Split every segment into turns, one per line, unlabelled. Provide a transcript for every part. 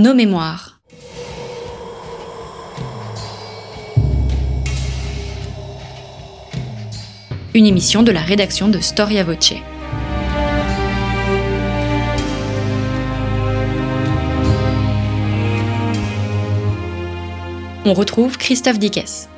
Nos mémoires. Une émission de la rédaction de Storia Voce. On retrouve Christophe Dickès.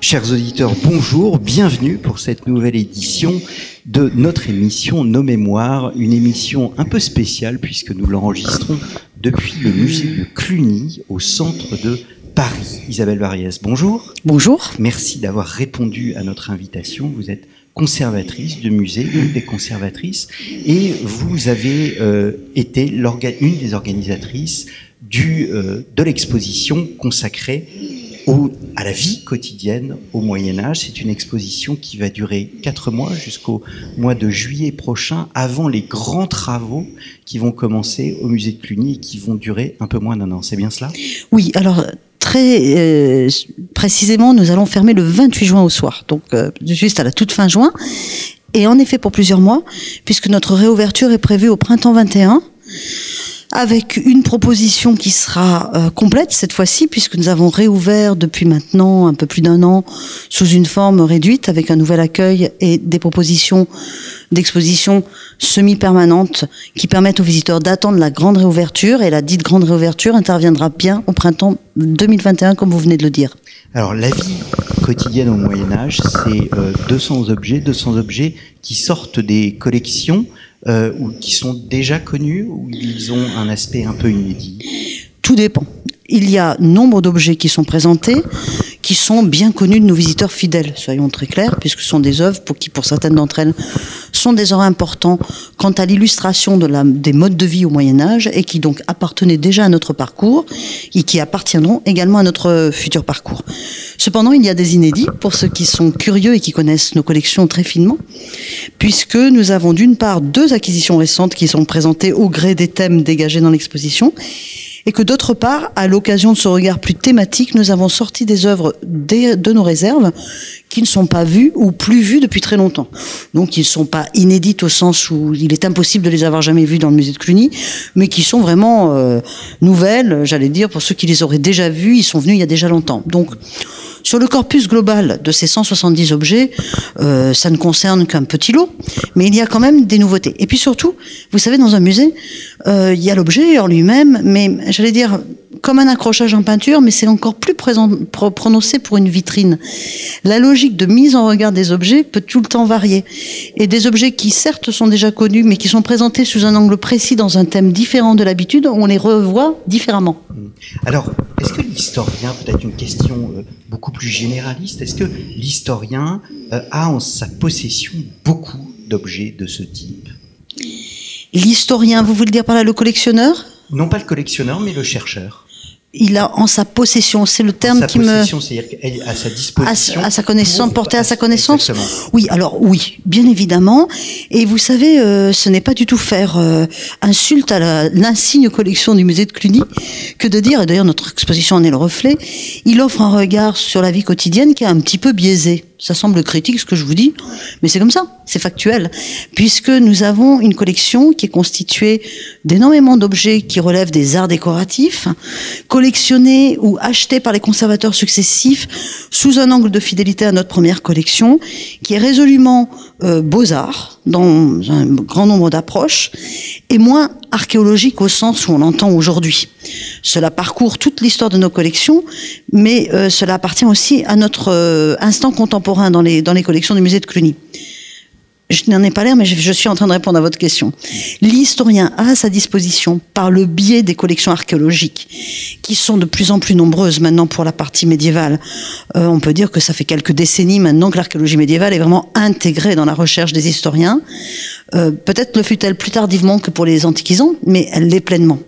Chers auditeurs, bonjour, bienvenue pour cette nouvelle édition de notre émission Nos Mémoires, une émission un peu spéciale puisque nous l'enregistrons depuis le musée de Cluny au centre de Paris. Isabelle Variès, bonjour.
Bonjour.
Merci d'avoir répondu à notre invitation. Vous êtes conservatrice de musée, une des conservatrices, et vous avez euh, été une des organisatrices du, euh, de l'exposition consacrée à la vie quotidienne au Moyen Âge. C'est une exposition qui va durer quatre mois jusqu'au mois de juillet prochain, avant les grands travaux qui vont commencer au musée de Cluny et qui vont durer un peu moins d'un an. C'est bien cela?
Oui, alors très euh, précisément, nous allons fermer le 28 juin au soir, donc euh, juste à la toute fin juin. Et en effet pour plusieurs mois, puisque notre réouverture est prévue au printemps 21 avec une proposition qui sera euh, complète cette fois-ci, puisque nous avons réouvert depuis maintenant un peu plus d'un an sous une forme réduite, avec un nouvel accueil et des propositions d'exposition semi-permanentes qui permettent aux visiteurs d'attendre la grande réouverture. Et la dite grande réouverture interviendra bien au printemps 2021, comme vous venez de le dire.
Alors la vie quotidienne au Moyen Âge, c'est 200 euh, objets, 200 objets qui sortent des collections euh, ou qui sont déjà connus ou ils ont un aspect un peu inédit?
Tout dépend. Il y a nombre d'objets qui sont présentés, qui sont bien connus de nos visiteurs fidèles, soyons très clairs, puisque ce sont des œuvres pour qui, pour certaines d'entre elles, sont des œuvres importants quant à l'illustration des modes de vie au Moyen Âge et qui donc appartenaient déjà à notre parcours et qui appartiendront également à notre futur parcours. Cependant, il y a des inédits pour ceux qui sont curieux et qui connaissent nos collections très finement, puisque nous avons d'une part deux acquisitions récentes qui sont présentées au gré des thèmes dégagés dans l'exposition et que d'autre part, à l'occasion de ce regard plus thématique, nous avons sorti des œuvres de nos réserves qui ne sont pas vues ou plus vues depuis très longtemps. Donc ils ne sont pas inédites au sens où il est impossible de les avoir jamais vues dans le musée de Cluny, mais qui sont vraiment euh, nouvelles, j'allais dire, pour ceux qui les auraient déjà vues, ils sont venus il y a déjà longtemps. Donc sur le corpus global de ces 170 objets, euh, ça ne concerne qu'un petit lot, mais il y a quand même des nouveautés. Et puis surtout, vous savez, dans un musée, euh, il y a l'objet en lui-même, mais j'allais dire comme un accrochage en peinture, mais c'est encore plus présent, prononcé pour une vitrine. La logique de mise en regard des objets peut tout le temps varier. Et des objets qui certes sont déjà connus, mais qui sont présentés sous un angle précis dans un thème différent de l'habitude, on les revoit différemment.
Alors, est-ce que l'historien, peut-être une question euh, beaucoup plus généraliste, est-ce que l'historien euh, a en sa possession beaucoup d'objets de ce type?
L'historien, vous voulez dire par là le collectionneur?
Non pas le collectionneur, mais le chercheur
il a en sa possession, c'est le terme qui me.
c'est-à-dire à sa disposition.
À, sa connaissance, porté à sa connaissance. Oui, alors oui, bien évidemment. Et vous savez, euh, ce n'est pas du tout faire euh, insulte à l'insigne collection du musée de Cluny que de dire, et d'ailleurs notre exposition en est le reflet, il offre un regard sur la vie quotidienne qui est un petit peu biaisé ça semble critique ce que je vous dis, mais c'est comme ça, c'est factuel, puisque nous avons une collection qui est constituée d'énormément d'objets qui relèvent des arts décoratifs, collectionnés ou achetés par les conservateurs successifs sous un angle de fidélité à notre première collection, qui est résolument euh, beaux-arts dans un grand nombre d'approches, et moins archéologique au sens où on l'entend aujourd'hui. Cela parcourt toute l'histoire de nos collections, mais euh, cela appartient aussi à notre euh, instant contemporain dans les, dans les collections du musée de Cluny. Je n'en ai pas l'air, mais je, suis en train de répondre à votre question. L'historien a à sa disposition, par le biais des collections archéologiques, qui sont de plus en plus nombreuses maintenant pour la partie médiévale. Euh, on peut dire que ça fait quelques décennies maintenant que l'archéologie médiévale est vraiment intégrée dans la recherche des historiens. Euh, peut-être le fut-elle plus tardivement que pour les antiquisants, mais elle l'est pleinement.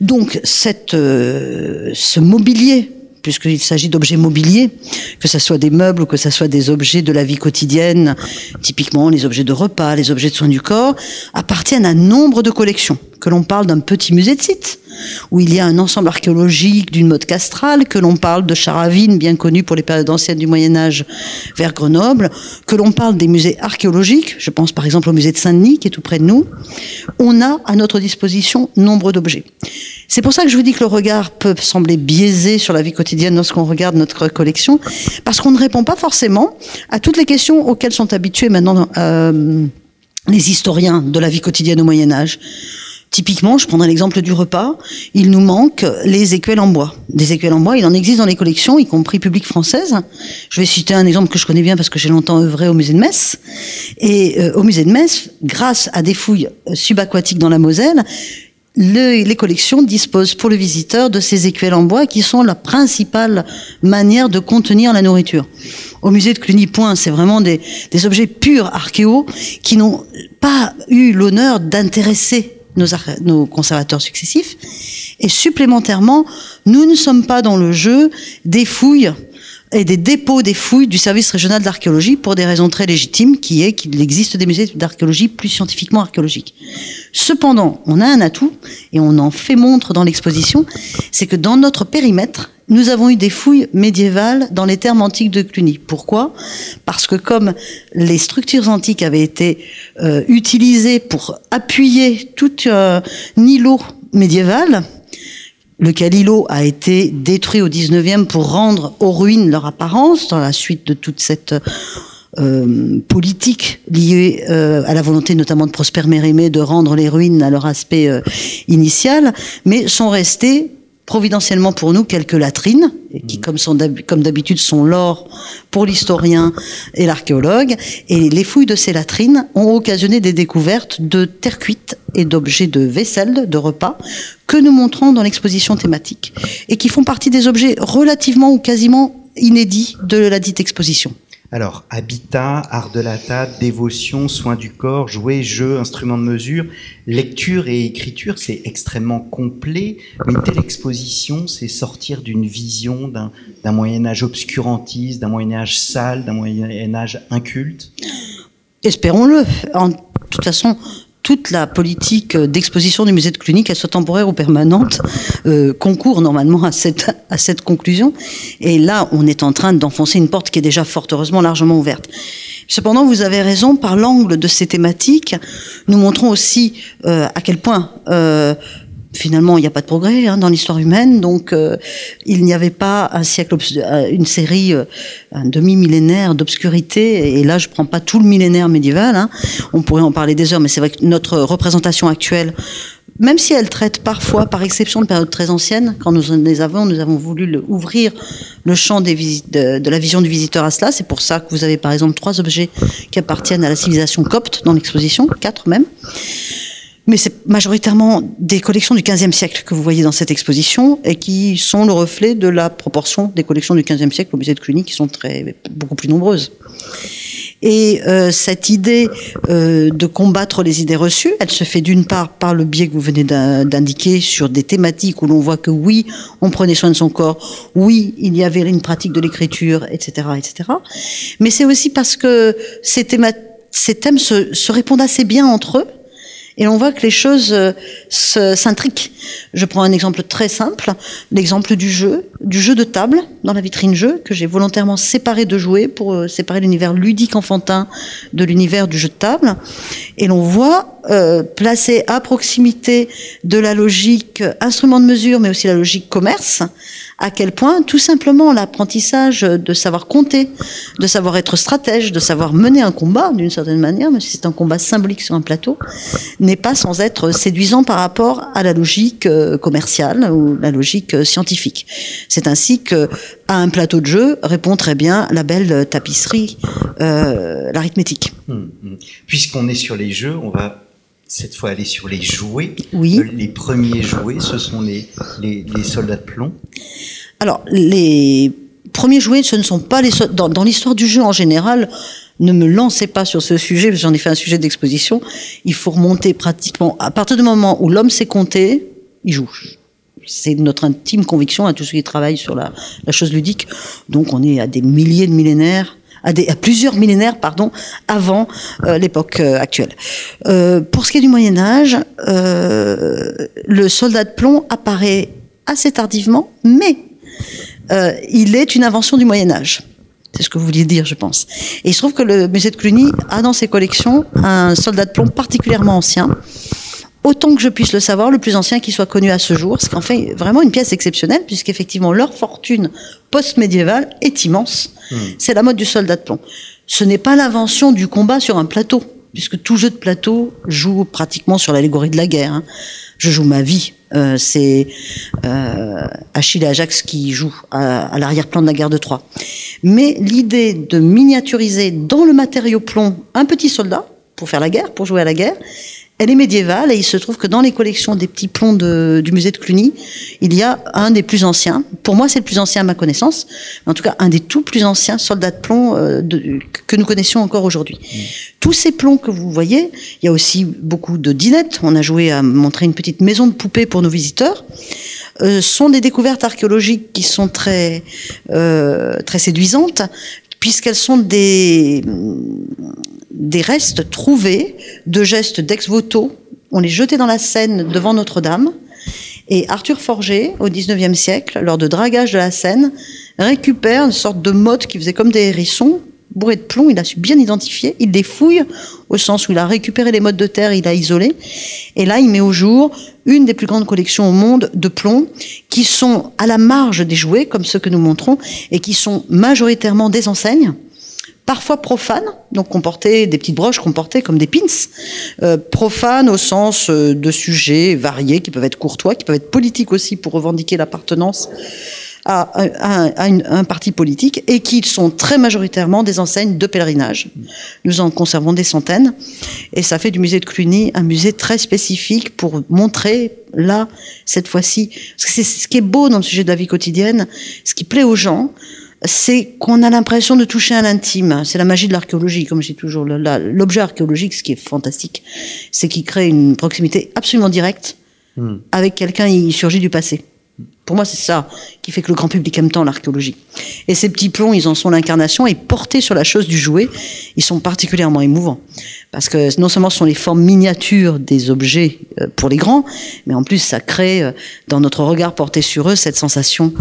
Donc cette, euh, ce mobilier puisqu'il s'agit d'objets mobiliers, que ce soit des meubles ou que ce soit des objets de la vie quotidienne, typiquement les objets de repas, les objets de soins du corps, appartiennent à nombre de collections. Que l'on parle d'un petit musée de site, où il y a un ensemble archéologique d'une mode castrale, que l'on parle de Charavine, bien connu pour les périodes anciennes du Moyen Âge, vers Grenoble, que l'on parle des musées archéologiques, je pense par exemple au musée de Saint-Denis, qui est tout près de nous, on a à notre disposition nombre d'objets. C'est pour ça que je vous dis que le regard peut sembler biaisé sur la vie quotidienne lorsqu'on regarde notre collection, parce qu'on ne répond pas forcément à toutes les questions auxquelles sont habitués maintenant euh, les historiens de la vie quotidienne au Moyen Âge. Typiquement, je prendrai l'exemple du repas. Il nous manque les écuelles en bois. Des écuelles en bois, il en existe dans les collections, y compris publiques françaises. Je vais citer un exemple que je connais bien parce que j'ai longtemps œuvré au musée de Metz. Et euh, au musée de Metz, grâce à des fouilles subaquatiques dans la Moselle, le, les collections disposent pour le visiteur de ces écuelles en bois qui sont la principale manière de contenir la nourriture. Au musée de Cluny Point, c'est vraiment des, des objets purs archéaux qui n'ont pas eu l'honneur d'intéresser nos, nos conservateurs successifs. Et supplémentairement, nous ne sommes pas dans le jeu des fouilles et des dépôts des fouilles du service régional d'archéologie pour des raisons très légitimes, qui est qu'il existe des musées d'archéologie plus scientifiquement archéologiques. Cependant, on a un atout, et on en fait montre dans l'exposition, c'est que dans notre périmètre, nous avons eu des fouilles médiévales dans les termes antiques de Cluny. Pourquoi? Parce que comme les structures antiques avaient été euh, utilisées pour appuyer tout euh, îlot médiéval, le Calilo a été détruit au 19e pour rendre aux ruines leur apparence dans la suite de toute cette euh, politique liée euh, à la volonté notamment de Prosper Mérimée de rendre les ruines à leur aspect euh, initial, mais sont restés providentiellement pour nous quelques latrines, qui mmh. comme, sont comme d'habitude sont l'or pour l'historien et l'archéologue, et les fouilles de ces latrines ont occasionné des découvertes de terre cuite et d'objets de vaisselle, de repas, que nous montrons dans l'exposition thématique, et qui font partie des objets relativement ou quasiment inédits de la dite exposition.
Alors, habitat, art de la table, dévotion, soins du corps, jouets, jeux, instruments de mesure, lecture et écriture, c'est extrêmement complet. Une telle exposition, c'est sortir d'une vision d'un Moyen Âge obscurantiste, d'un Moyen Âge sale, d'un Moyen Âge inculte.
Espérons-le. En toute façon, toute la politique d'exposition du musée de Cluny, qu'elle soit temporaire ou permanente, euh, concourt normalement à cette, à cette conclusion. Et là, on est en train d'enfoncer une porte qui est déjà fort heureusement largement ouverte. Cependant, vous avez raison, par l'angle de ces thématiques, nous montrons aussi euh, à quel point euh, finalement, il n'y a pas de progrès hein, dans l'histoire humaine, donc euh, il n'y avait pas un siècle, euh, une série, euh, un demi-millénaire d'obscurité. Et là, je prends pas tout le millénaire médiéval. Hein. On pourrait en parler des heures, mais c'est vrai que notre représentation actuelle, même si elle traite parfois, par exception, de périodes très anciennes, quand nous les avons, nous avons voulu ouvrir le champ de, de, la vision du visiteur à cela. C'est pour ça que vous avez, par exemple, trois objets qui appartiennent à la civilisation copte dans l'exposition, quatre même mais c'est majoritairement des collections du XVe siècle que vous voyez dans cette exposition et qui sont le reflet de la proportion des collections du XVe siècle au musée de Cluny qui sont très, beaucoup plus nombreuses. Et euh, cette idée euh, de combattre les idées reçues, elle se fait d'une part par le biais que vous venez d'indiquer sur des thématiques où l'on voit que oui, on prenait soin de son corps, oui, il y avait une pratique de l'écriture, etc., etc. Mais c'est aussi parce que ces, thèmes se, se répondent assez bien entre eux et on voit que les choses euh, s'intriquent. Je prends un exemple très simple, l'exemple du jeu, du jeu de table dans la vitrine jeu, que j'ai volontairement séparé de jouets pour euh, séparer l'univers ludique enfantin de l'univers du jeu de table. Et l'on voit euh, placé à proximité de la logique instrument de mesure, mais aussi la logique commerce, à quel point tout simplement l'apprentissage de savoir compter, de savoir être stratège, de savoir mener un combat d'une certaine manière, même si c'est un combat symbolique sur un plateau, n'est pas sans être séduisant par rapport à la logique euh, commerciale ou la logique euh, scientifique. C'est ainsi que à un plateau de jeu répond très bien la belle tapisserie, euh, l'arithmétique. Hum,
hum. Puisqu'on est sur les jeux, on va cette fois aller sur les jouets.
Oui.
Les premiers jouets, ce sont les, les, les soldats de plomb.
Alors, les premiers jouets, ce ne sont pas les. Dans, dans l'histoire du jeu en général, ne me lancez pas sur ce sujet, j'en ai fait un sujet d'exposition. Il faut remonter pratiquement. À partir du moment où l'homme sait compter, il joue. C'est notre intime conviction à tous ceux qui travaillent sur la, la chose ludique. Donc, on est à des milliers de millénaires à, plusieurs millénaires pardon, avant euh, l'époque euh, actuelle. Euh, pour ce qui est du Moyen Âge, le soldat de plomb apparaît assez tardivement, mais euh, il est une invention du Moyen Âge. C'est ce que vous vouliez dire, je pense. Et il se trouve que le musée de Cluny a dans ses collections un soldat de plomb particulièrement ancien, autant que je puisse le savoir, le plus ancien qui soit connu à ce jour, ce qui en fait vraiment une pièce exceptionnelle, puisqu'effectivement leur fortune post-médiévale est immense. Hmm. C'est la mode du soldat de plomb. Ce n'est pas l'invention du combat sur un plateau, puisque tout jeu de plateau joue pratiquement sur l'allégorie de la guerre. Hein. Je joue ma vie. Euh, c'est euh, Achille Ajax qui jouent à, à l'arrière-plan de la guerre de Troie. Mais l'idée de miniaturiser dans le matériau plomb un petit soldat pour faire la guerre, pour jouer à la guerre, elle est médiévale et il se trouve que dans les collections des petits plombs du musée de Cluny, il y a un des plus anciens. Pour moi, c'est le plus ancien à ma connaissance. En tout cas, un des tout plus anciens soldats de plomb euh, que nous connaissions encore aujourd'hui. Mmh. Tous ces plombs que vous voyez, il y a aussi beaucoup de dinettes. On a joué à montrer une petite maison de poupée pour nos visiteurs. Euh, sont des découvertes archéologiques qui sont très euh, très séduisantes puisqu'elles sont des des restes trouvés de gestes d'ex-voto. On les jetait dans la Seine devant Notre-Dame. Et Arthur Forger, au XIXe siècle, lors de dragage de la Seine, récupère une sorte de motte qui faisait comme des hérissons, bourré de plomb, il a su bien identifier, il les fouille, au sens où il a récupéré les mottes de terre, il a isolé, et là il met au jour une des plus grandes collections au monde de plomb, qui sont à la marge des jouets, comme ceux que nous montrons, et qui sont majoritairement des enseignes, parfois profanes, donc comporter des petites broches comportées comme des pins, euh, profanes au sens euh, de sujets variés qui peuvent être courtois, qui peuvent être politiques aussi pour revendiquer l'appartenance à, un parti politique et qui sont très majoritairement des enseignes de pèlerinage. Nous en conservons des centaines et ça fait du musée de Cluny un musée très spécifique pour montrer là, cette fois-ci, c'est ce qui est beau dans le sujet de la vie quotidienne, ce qui plaît aux gens, c'est qu'on a l'impression de toucher à l'intime. C'est la magie de l'archéologie, comme je dis toujours. L'objet archéologique, ce qui est fantastique, c'est qu'il crée une proximité absolument directe hmm. avec quelqu'un qui surgit du passé. Pour moi, c'est ça qui fait que le grand public aime tant l'archéologie. Et ces petits plombs, ils en sont l'incarnation et portés sur la chose du jouet, ils sont particulièrement émouvants. Parce que non seulement ce sont les formes miniatures des objets euh, pour les grands, mais en plus ça crée euh, dans notre regard porté sur eux cette sensation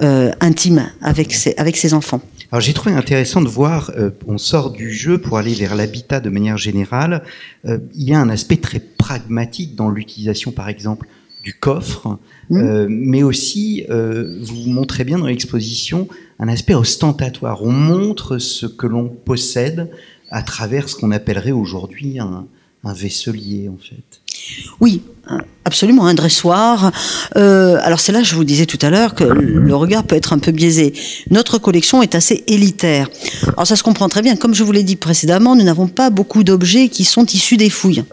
euh, intime avec ces, avec ces enfants.
Alors j'ai trouvé intéressant de voir, on sort du jeu pour aller vers l'habitat de manière générale. il y a un aspect très pragmatique dans l'utilisation, par exemple, du coffre, mmh. mais aussi, vous montrez bien dans l'exposition, un aspect ostentatoire. On montre ce que l'on possède à travers ce qu'on appellerait aujourd'hui un, un vaisselier, en fait.
Oui, absolument, un dressoir. Euh, alors c'est là, je vous disais tout à l'heure, que le regard peut être un peu biaisé. Notre collection est assez élitaire. Alors ça se comprend très bien. Comme je vous l'ai dit précédemment, nous n'avons pas beaucoup d'objets qui sont issus des fouilles.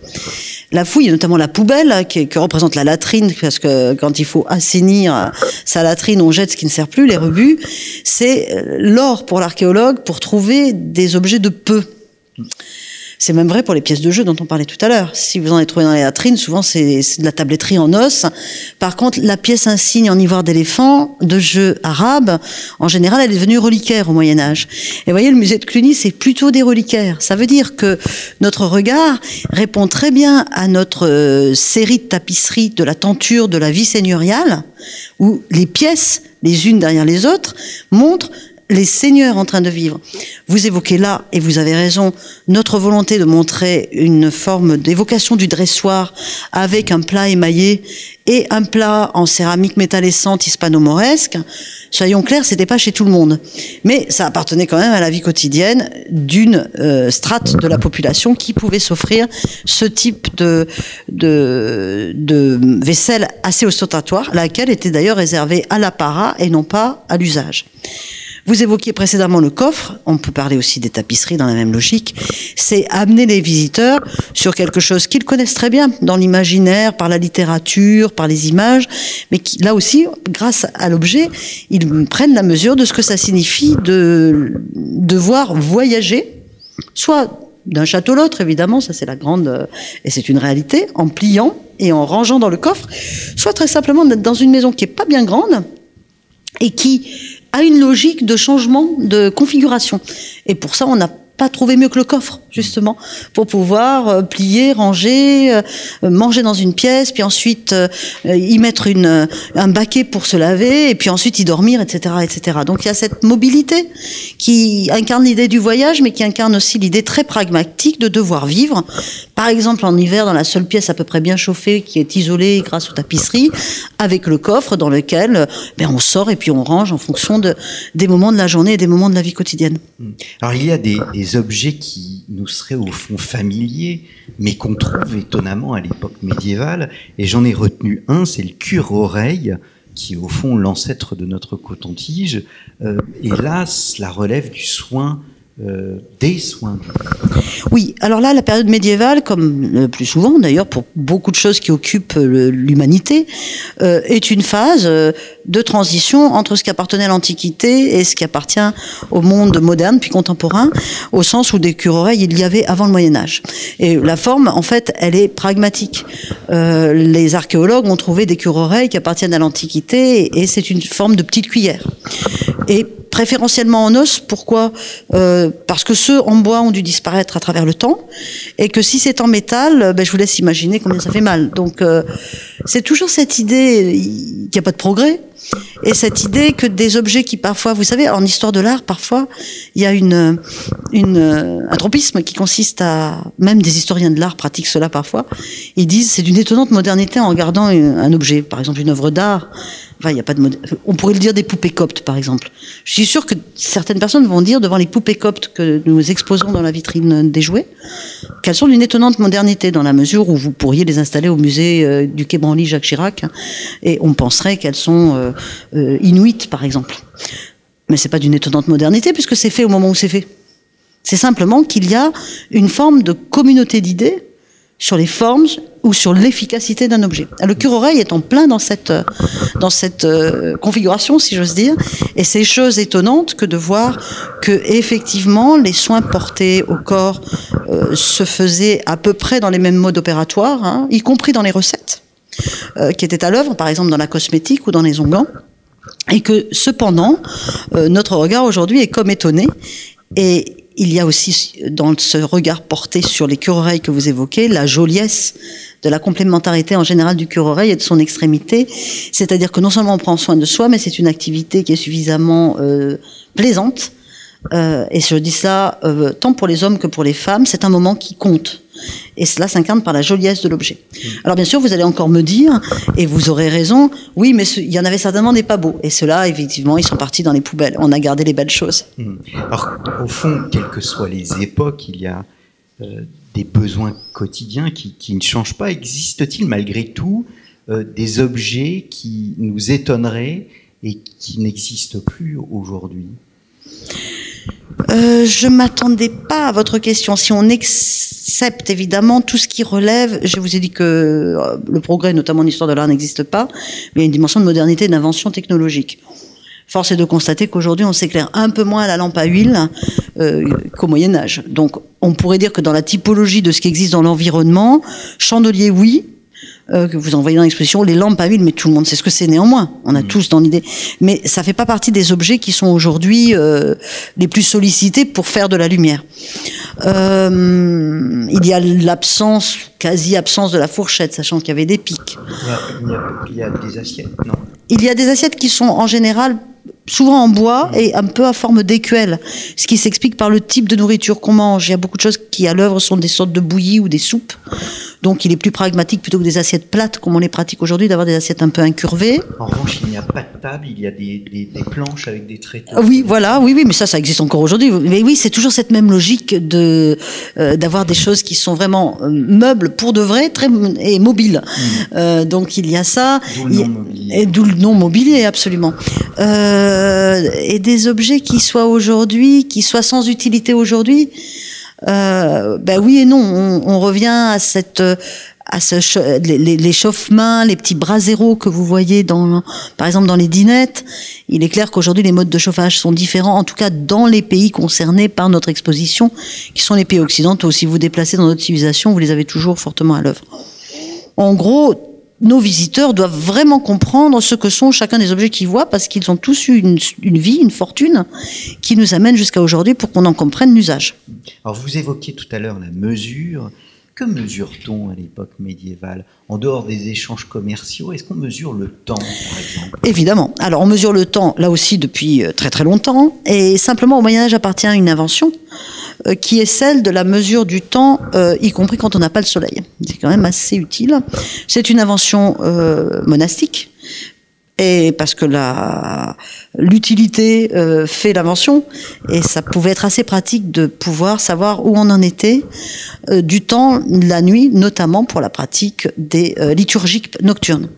La fouille, notamment la poubelle, qui, représente la latrine, parce que quand il faut assainir sa latrine, on jette ce qui ne sert plus, les rebuts. C'est l'or pour l'archéologue pour trouver des objets de peu. C'est même vrai pour les pièces de jeu dont on parlait tout à l'heure. Si vous en avez trouvé dans les latrines, souvent c'est de la tabletterie en os. Par contre, la pièce insigne en ivoire d'éléphant de jeu arabe, en général, elle est devenue reliquaire au Moyen Âge. Et voyez, le musée de Cluny, c'est plutôt des reliquaires. Ça veut dire que notre regard répond très bien à notre euh, série de tapisseries de la tenture de la vie seigneuriale, où les pièces, les unes derrière les autres, montrent les seigneurs en train de vivre. Vous évoquez là, et vous avez raison, notre volonté de montrer une forme d'évocation du dressoir avec un plat émaillé et un plat en céramique métallescente hispano-mauresque. Soyons clairs, c'était pas chez tout le monde, mais ça appartenait quand même à la vie quotidienne d'une euh, strate de la population qui pouvait s'offrir ce type de, de, de vaisselle assez ostentatoire, laquelle était d'ailleurs réservée à l'apparat et non pas à l'usage. Vous évoquiez précédemment le coffre, on peut parler aussi des tapisseries dans la même logique, c'est amener les visiteurs sur quelque chose qu'ils connaissent très bien dans l'imaginaire, par la littérature, par les images, mais qui, là aussi, grâce à l'objet, ils prennent la mesure de ce que ça signifie de devoir voyager, soit d'un château à l'autre, évidemment, ça c'est la grande, et c'est une réalité, en pliant et en rangeant dans le coffre, soit très simplement d'être dans une maison qui est pas bien grande, et qui a une logique de changement de configuration. Et pour ça, on a pas trouvé mieux que le coffre, justement, pour pouvoir euh, plier, ranger, euh, manger dans une pièce, puis ensuite euh, y mettre un baquet pour se laver, et puis ensuite y dormir, etc., etc. Donc il y a cette mobilité qui incarne l'idée du voyage, mais qui incarne aussi l'idée très pragmatique de devoir vivre. Par exemple, en hiver, dans la seule pièce à peu près bien chauffée, qui est isolée grâce aux tapisseries, avec le coffre dans lequel ben, on sort et puis on range en fonction de, des moments de la journée et des moments de la vie quotidienne.
Alors il y a des objets qui nous seraient au fond familiers, mais qu'on trouve étonnamment à l'époque médiévale. Et j'en ai retenu un, c'est le cure-oreille, qui est au fond l'ancêtre de notre coton-tige. Euh, et là, cela relève du soin euh, des soins.
Oui, alors là, la période médiévale, comme le plus souvent d'ailleurs pour beaucoup de choses qui occupent euh, l'humanité, euh, est une phase de transition entre ce qui appartenait à l'Antiquité et ce qui appartient au monde moderne puis contemporain, au sens où des cure-oreilles il y avait avant le Moyen Âge. Et la forme, en fait, elle est pragmatique. Les archéologues ont trouvé des cure-oreilles qui appartiennent à l'Antiquité et c'est une forme de petite cuillère. Et préférentiellement en os. Pourquoi? Euh, Parce que ceux en bois ont dû disparaître à travers le temps, et que si c'est en métal, ben, je vous laisse imaginer combien ça fait mal. Donc euh, c'est toujours cette idée qu'il n'y a pas de progrès, et cette idée que des objets qui parfois, vous savez, en histoire de l'art, parfois, il y a une, un tropisme qui consiste à, même des historiens de l'art pratiquent cela parfois, ils disent c'est d'une étonnante modernité en regardant un objet, par exemple une œuvre d'art, Enfin, il y a pas de. On pourrait le dire des poupées coptes, par exemple. Je suis sûr que certaines personnes vont dire devant les poupées coptes que nous exposons dans la vitrine des jouets qu'elles sont d'une étonnante modernité dans la mesure où vous pourriez les installer au musée euh, du Quai Branly Jacques Chirac et on penserait qu'elles sont euh, euh, inuites, par exemple. Mais c'est pas d'une étonnante modernité puisque c'est fait au moment où c'est fait. C'est simplement qu'il y a une forme de communauté d'idées sur les formes ou sur l'efficacité d'un objet. Le cure-oreille est en plein dans cette, dans cette euh, configuration, si j'ose dire, et c'est chose étonnante que de voir que effectivement les soins portés au corps euh, se faisaient à peu près dans les mêmes modes opératoires, hein, y compris dans les recettes euh, qui étaient à l'œuvre, par exemple dans la cosmétique ou dans les onguents, et que cependant euh, notre regard aujourd'hui est comme étonné et il y a aussi dans ce regard porté sur les cure-oreilles que vous évoquez la joliesse de la complémentarité en général du cure-oreille et de son extrémité. C'est-à-dire que non seulement on prend soin de soi, mais c'est une activité qui est suffisamment euh, plaisante. Euh, et je dis ça euh, tant pour les hommes que pour les femmes, c'est un moment qui compte. Et cela s'incarne par la joliesse de l'objet. Alors bien sûr, vous allez encore me dire, et vous aurez raison, oui, mais il y en avait certainement des pas beaux. Et ceux-là, effectivement, ils sont partis dans les poubelles. On a gardé les belles choses.
Hmm. Alors, au fond, quelles que soient les époques, il y a euh, des besoins quotidiens qui, qui ne changent pas. Existe-t-il malgré tout euh, des objets qui nous étonneraient et qui n'existent plus aujourd'hui?
Euh, je m'attendais pas à votre question. Si on accepte évidemment tout ce qui relève, je vous ai dit que euh, le progrès, notamment en histoire de l'art, n'existe pas, mais il y a une dimension de modernité et d'invention technologique. Force est de constater qu'aujourd'hui, on s'éclaire un peu moins à la lampe à huile euh, qu'au Moyen Âge. Donc, on pourrait dire que dans la typologie de ce qui existe dans l'environnement, chandelier, oui, euh, que vous envoyez dans l'exposition, les lampes à huile, mais tout le monde sait ce que c'est néanmoins. On a mmh. tous dans l'idée. Mais ça fait pas partie des objets qui sont aujourd'hui euh, les plus sollicités pour faire de la lumière. Euh, il y a l'absence, quasi-absence de la fourchette, sachant qu'il y avait des pics.
Il y a, il y a, il y a des assiettes, non
Il y a des assiettes qui sont en général souvent en bois et un peu à forme d'écuelle, ce qui s'explique par le type de nourriture qu'on mange. Il y a beaucoup de choses qui à l'œuvre sont des sortes de bouillies ou des soupes. Donc il est plus pragmatique plutôt que des assiettes plates comme on les pratique aujourd'hui d'avoir des assiettes un peu incurvées.
En revanche, il n'y a pas de table, il y a des, des, des planches avec des traits.
Oui, voilà, oui, oui, mais ça, ça existe encore aujourd'hui. Mais oui, c'est toujours cette même logique de euh, d'avoir des choses qui sont vraiment euh, meubles pour de vrai, très et mobiles. Mmh. Euh, donc il y a ça.
D'où le non mobilier.
Et d'où le mobilier, absolument. Euh, et des objets qui soient aujourd'hui, qui soient sans utilité aujourd'hui. Ben oui et non, on, on revient à cette à ce les, les, les chauffe-mains, les petits braseros que vous voyez dans, par exemple dans les dinettes. Il est clair qu'aujourd'hui les modes de chauffage sont différents, en tout cas dans les pays concernés par notre exposition, qui sont les pays occidentaux. Si vous vous déplacez dans notre civilisation, vous les avez toujours fortement à l'œuvre. En gros, nos visiteurs doivent vraiment comprendre ce que sont chacun des objets qu'ils voient parce qu'ils ont tous eu une, une, vie, une fortune qui nous amène jusqu'à aujourd'hui pour qu'on en comprenne l'usage.
Alors vous évoquiez tout à l'heure la mesure. Que mesure-t-on à l'époque médiévale En dehors des échanges commerciaux, est-ce qu'on mesure le temps, par exemple?
Évidemment. Alors, on mesure le temps, là aussi, depuis euh, très très longtemps. Et simplement, au Moyen-Âge appartient à une invention euh, qui est celle de la mesure du temps, euh, y compris quand on n'a pas le soleil. C'est quand même assez utile. C'est une invention monastique et parce que la l'utilité euh, fait l'invention et ça pouvait être assez pratique de pouvoir savoir où on en était euh, du temps la nuit notamment pour la pratique des euh, liturgies nocturnes.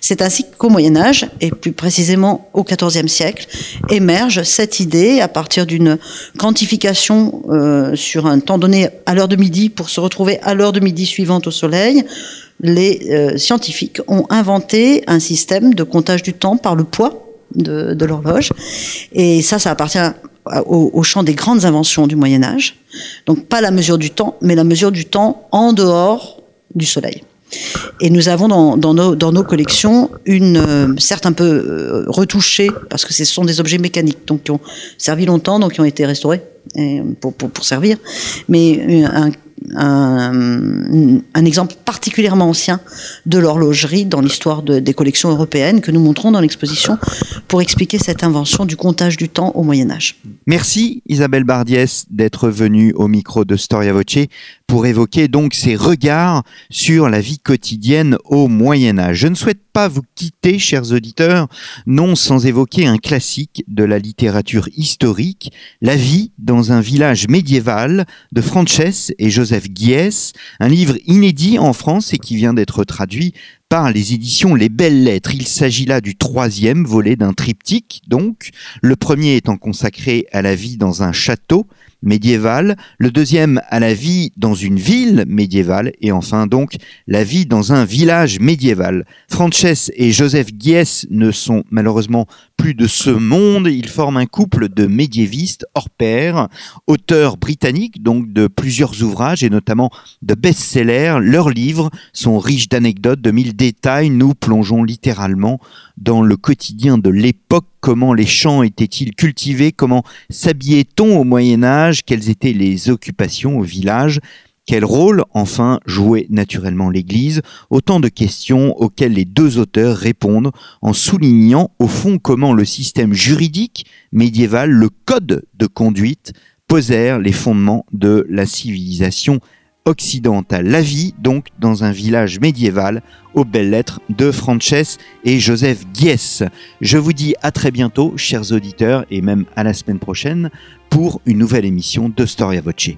C'est ainsi qu'au Moyen Âge et plus précisément au XIVe siècle émerge cette idée à partir d'une quantification euh, sur un temps donné à l'heure de midi pour se retrouver à l'heure de midi suivante au soleil les euh, scientifiques ont inventé un système de comptage du temps par le poids de, l'horloge. Et ça, ça appartient au, champ des grandes inventions du Moyen Âge. Donc pas la mesure du temps, mais la mesure du temps en dehors du Soleil. Et nous avons dans, nos, collections une, euh, certes un peu euh, retouchée, parce que ce sont des objets mécaniques, donc qui ont servi longtemps, donc qui ont été restaurés pour, pour servir, mais un un, exemple particulièrement ancien de l'horlogerie dans l'histoire de, des collections européennes que nous montrons dans l'exposition pour expliquer cette invention du comptage du temps au Moyen Âge.
Merci Isabelle Bardiès d'être venue au micro de Storia Voce pour évoquer donc ses regards sur la vie quotidienne au Moyen Âge. Je ne souhaite pas vous quitter, chers auditeurs, non sans évoquer un classique de la littérature historique, La vie dans un village médiéval de Frances et Joseph Guies, un livre inédit en France et qui vient d'être traduit par les éditions Les Belles Lettres. Il s'agit là du troisième volet d'un triptyque, donc, le premier étant consacré à la vie dans un château médiéval, le deuxième à la vie dans une ville médiévale, et enfin donc la vie dans un village médiéval. Frances et Joseph Guies ne sont malheureusement plus de ce monde, ils forment un couple de médiévistes hors pair, auteurs britanniques donc de plusieurs ouvrages et notamment de best-sellers. Leurs livres sont riches d'anecdotes, de mille détails, nous plongeons littéralement dans le quotidien de l'époque, comment les champs étaient-ils cultivés, comment s'habillait-on au Moyen Âge, quelles étaient les occupations au village, quel rôle, enfin, jouait naturellement l'Église Autant de questions auxquelles les deux auteurs répondent en soulignant, au fond, comment le système juridique médiéval, le code de conduite, posèrent les fondements de la civilisation occidentale. La vie, donc, dans un village médiéval, aux belles lettres de Frances et Joseph Guies. Je vous dis à très bientôt, chers auditeurs, et même à la semaine prochaine, pour une nouvelle émission de Storia Voce.